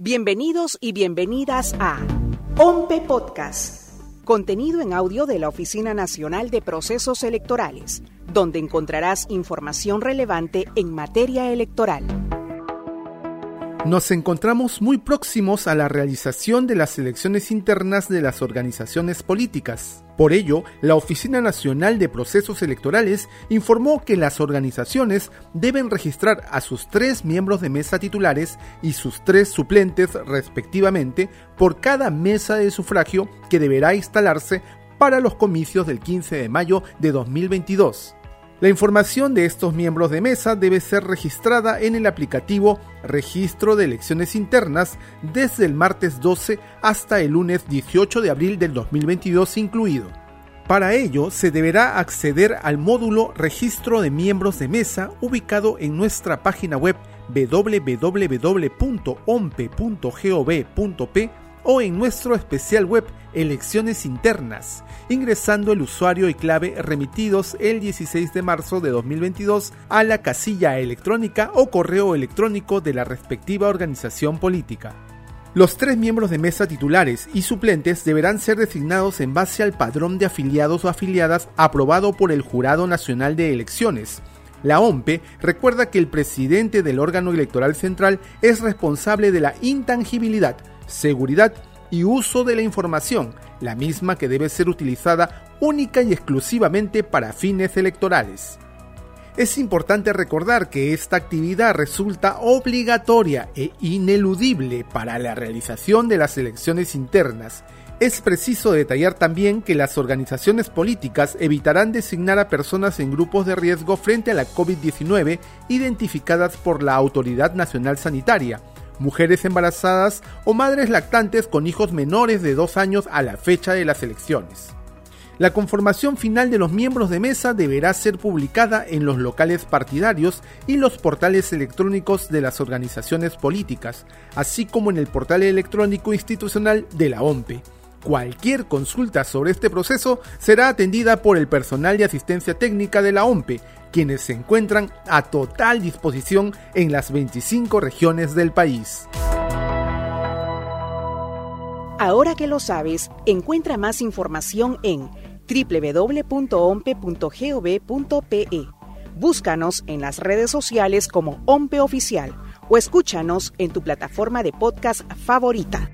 Bienvenidos y bienvenidas a OMPE Podcast, contenido en audio de la Oficina Nacional de Procesos Electorales, donde encontrarás información relevante en materia electoral. Nos encontramos muy próximos a la realización de las elecciones internas de las organizaciones políticas. Por ello, la Oficina Nacional de Procesos Electorales informó que las organizaciones deben registrar a sus tres miembros de mesa titulares y sus tres suplentes respectivamente por cada mesa de sufragio que deberá instalarse para los comicios del 15 de mayo de 2022. La información de estos miembros de mesa debe ser registrada en el aplicativo Registro de Elecciones Internas desde el martes 12 hasta el lunes 18 de abril del 2022 incluido. Para ello, se deberá acceder al módulo Registro de Miembros de Mesa ubicado en nuestra página web www.ompe.gov.p o en nuestro especial web Elecciones Internas, ingresando el usuario y clave remitidos el 16 de marzo de 2022 a la casilla electrónica o correo electrónico de la respectiva organización política. Los tres miembros de mesa titulares y suplentes deberán ser designados en base al padrón de afiliados o afiliadas aprobado por el Jurado Nacional de Elecciones, la OMPE recuerda que el presidente del órgano electoral central es responsable de la intangibilidad, seguridad y uso de la información, la misma que debe ser utilizada única y exclusivamente para fines electorales. Es importante recordar que esta actividad resulta obligatoria e ineludible para la realización de las elecciones internas. Es preciso detallar también que las organizaciones políticas evitarán designar a personas en grupos de riesgo frente a la COVID-19 identificadas por la Autoridad Nacional Sanitaria, mujeres embarazadas o madres lactantes con hijos menores de dos años a la fecha de las elecciones. La conformación final de los miembros de mesa deberá ser publicada en los locales partidarios y los portales electrónicos de las organizaciones políticas, así como en el portal electrónico institucional de la OMPE. Cualquier consulta sobre este proceso será atendida por el personal de asistencia técnica de la OMPE, quienes se encuentran a total disposición en las 25 regiones del país. Ahora que lo sabes, encuentra más información en www.ompe.gov.pe. Búscanos en las redes sociales como OMPE Oficial o escúchanos en tu plataforma de podcast favorita.